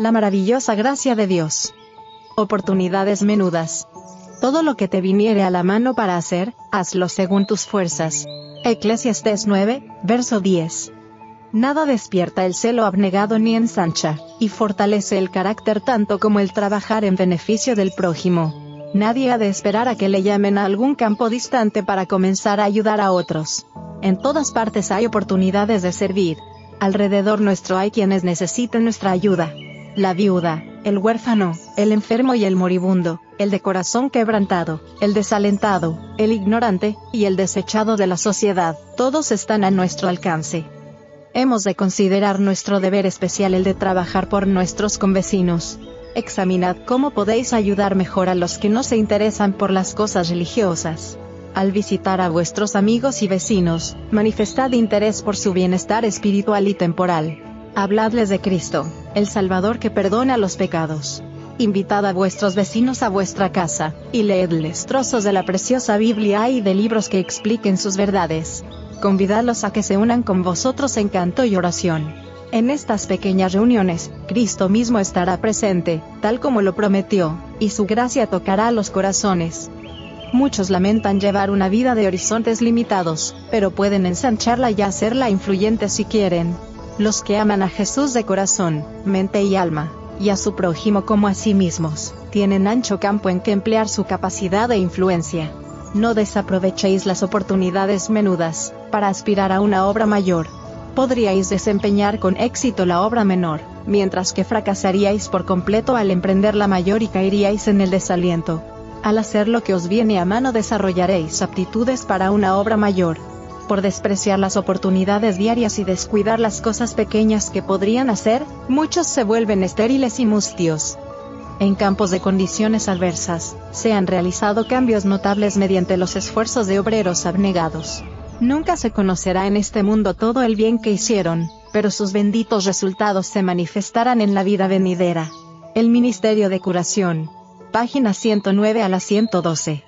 La maravillosa gracia de Dios. Oportunidades menudas. Todo lo que te viniere a la mano para hacer, hazlo según tus fuerzas. Eclesiastes 9, verso 10. Nada despierta el celo abnegado ni ensancha, y fortalece el carácter tanto como el trabajar en beneficio del prójimo. Nadie ha de esperar a que le llamen a algún campo distante para comenzar a ayudar a otros. En todas partes hay oportunidades de servir. Alrededor nuestro hay quienes necesiten nuestra ayuda. La viuda, el huérfano, el enfermo y el moribundo, el de corazón quebrantado, el desalentado, el ignorante, y el desechado de la sociedad, todos están a nuestro alcance. Hemos de considerar nuestro deber especial el de trabajar por nuestros convecinos. Examinad cómo podéis ayudar mejor a los que no se interesan por las cosas religiosas. Al visitar a vuestros amigos y vecinos, manifestad interés por su bienestar espiritual y temporal. Habladles de Cristo, el Salvador que perdona los pecados. Invitad a vuestros vecinos a vuestra casa, y leedles trozos de la preciosa Biblia y de libros que expliquen sus verdades. Convidadlos a que se unan con vosotros en canto y oración. En estas pequeñas reuniones, Cristo mismo estará presente, tal como lo prometió, y su gracia tocará los corazones. Muchos lamentan llevar una vida de horizontes limitados, pero pueden ensancharla y hacerla influyente si quieren. Los que aman a Jesús de corazón, mente y alma, y a su prójimo como a sí mismos, tienen ancho campo en que emplear su capacidad de influencia. No desaprovechéis las oportunidades menudas, para aspirar a una obra mayor. Podríais desempeñar con éxito la obra menor, mientras que fracasaríais por completo al emprender la mayor y caeríais en el desaliento. Al hacer lo que os viene a mano desarrollaréis aptitudes para una obra mayor. Por despreciar las oportunidades diarias y descuidar las cosas pequeñas que podrían hacer, muchos se vuelven estériles y mustios. En campos de condiciones adversas, se han realizado cambios notables mediante los esfuerzos de obreros abnegados. Nunca se conocerá en este mundo todo el bien que hicieron, pero sus benditos resultados se manifestarán en la vida venidera. El Ministerio de Curación. Página 109 a la 112.